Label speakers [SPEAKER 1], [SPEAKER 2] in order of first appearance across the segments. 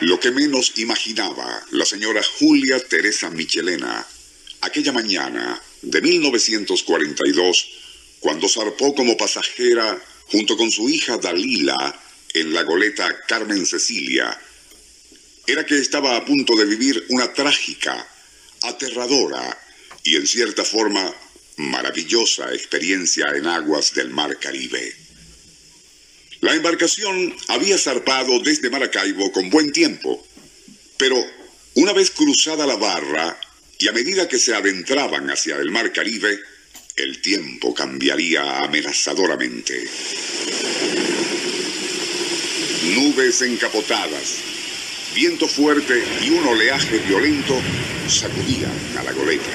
[SPEAKER 1] Lo que menos imaginaba la señora Julia Teresa Michelena aquella mañana de 1942, cuando zarpó como pasajera junto con su hija Dalila en la goleta Carmen Cecilia, era que estaba a punto de vivir una trágica, aterradora y en cierta forma maravillosa experiencia en aguas del Mar Caribe. La embarcación había zarpado desde Maracaibo con buen tiempo, pero una vez cruzada la barra y a medida que se adentraban hacia el Mar Caribe, el tiempo cambiaría amenazadoramente. Nubes encapotadas, viento fuerte y un oleaje violento sacudían a la goleta.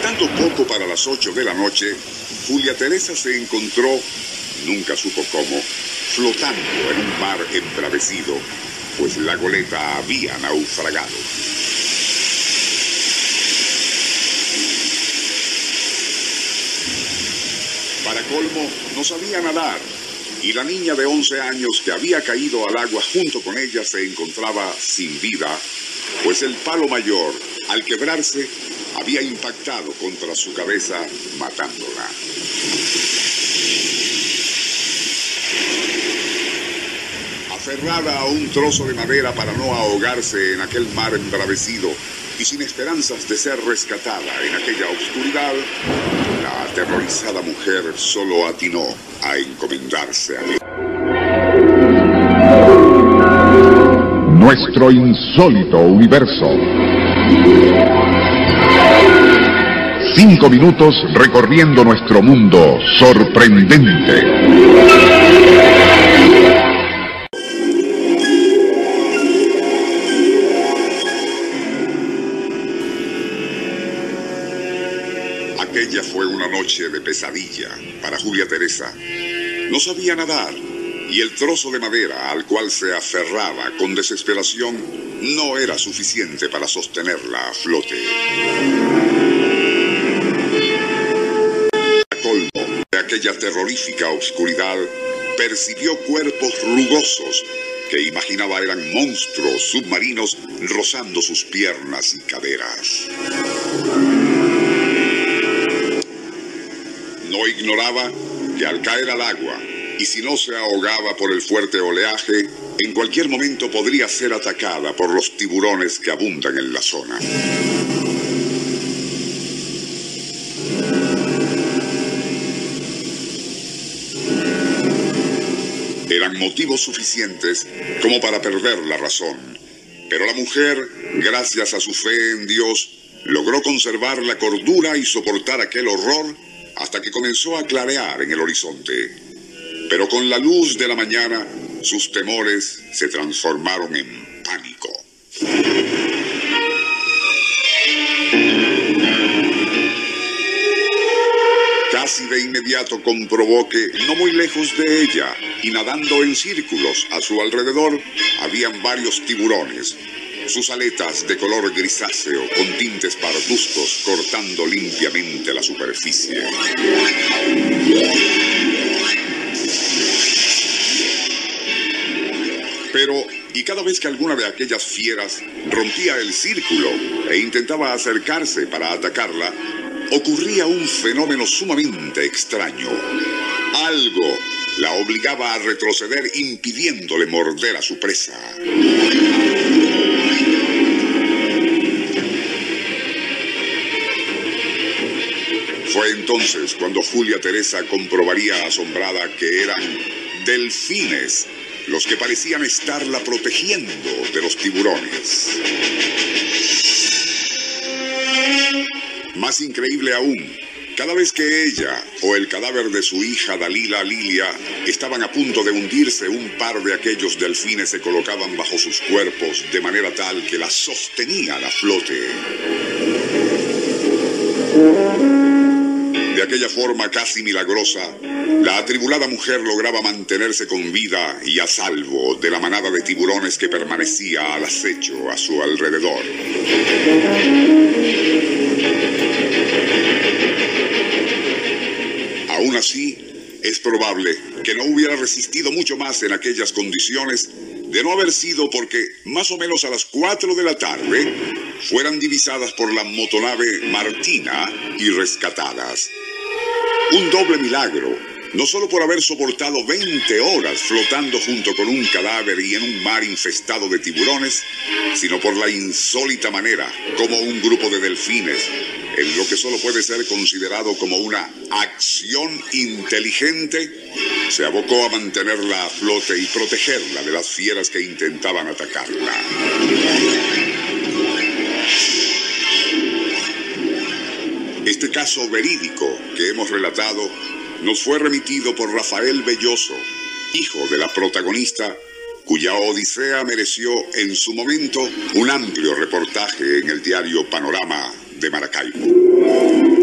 [SPEAKER 1] Faltando poco para las ocho de la noche, Julia Teresa se encontró, nunca supo cómo, flotando en un mar embravecido, pues la goleta había naufragado. Para colmo, no sabía nadar y la niña de 11 años que había caído al agua junto con ella se encontraba sin vida, pues el palo mayor, al quebrarse, había impactado contra su cabeza, matándola. Aferrada a un trozo de madera para no ahogarse en aquel mar embravecido y sin esperanzas de ser rescatada en aquella oscuridad, la aterrorizada mujer solo atinó a encomendarse a Dios.
[SPEAKER 2] Nuestro insólito universo. Cinco minutos recorriendo nuestro mundo sorprendente.
[SPEAKER 1] Aquella fue una noche de pesadilla para Julia Teresa. No sabía nadar y el trozo de madera al cual se aferraba con desesperación no era suficiente para sostenerla a flote. Aquella terrorífica oscuridad, percibió cuerpos rugosos que imaginaba eran monstruos submarinos rozando sus piernas y caderas. No ignoraba que al caer al agua, y si no se ahogaba por el fuerte oleaje, en cualquier momento podría ser atacada por los tiburones que abundan en la zona. Motivos suficientes como para perder la razón, pero la mujer, gracias a su fe en Dios, logró conservar la cordura y soportar aquel horror hasta que comenzó a clarear en el horizonte. Pero con la luz de la mañana, sus temores se transformaron en pánico. Inmediato comprobó que, no muy lejos de ella, y nadando en círculos a su alrededor, habían varios tiburones, sus aletas de color grisáceo con tintes parduzcos cortando limpiamente la superficie. Pero, y cada vez que alguna de aquellas fieras rompía el círculo e intentaba acercarse para atacarla, ocurría un fenómeno sumamente extraño. Algo la obligaba a retroceder impidiéndole morder a su presa. Fue entonces cuando Julia Teresa comprobaría asombrada que eran delfines los que parecían estarla protegiendo de los tiburones. Más increíble aún, Cada vez que ella o el cadáver de su hija Dalila Lilia estaban a punto de hundirse, un par de aquellos delfines se colocaban bajo sus cuerpos de manera tal que las sostenían a flote. De aquella forma casi milagrosa, la atribulada mujer lograba mantenerse con vida y a salvo de la manada de tiburones que permanecía al acecho a su alrededor. Aún así, es probable que no hubiera resistido mucho más en aquellas condiciones de no haber sido porque más o menos a las 4 de la tarde fueran divisadas por la motonave Martina y rescatadas. Un doble milagro, no solo por haber soportado 20 horas flotando junto con un cadáver y en un mar infestado de tiburones, sino por la insólita manera como un grupo de delfines en lo que solo puede ser considerado como una acción inteligente, se abocó a mantenerla a flote y protegerla de las fieras que intentaban atacarla. Este caso verídico que hemos relatado nos fue remitido por Rafael Belloso, hijo de la protagonista, cuya odisea mereció en su momento un amplio reportaje en el diario Panorama de Maracaibo.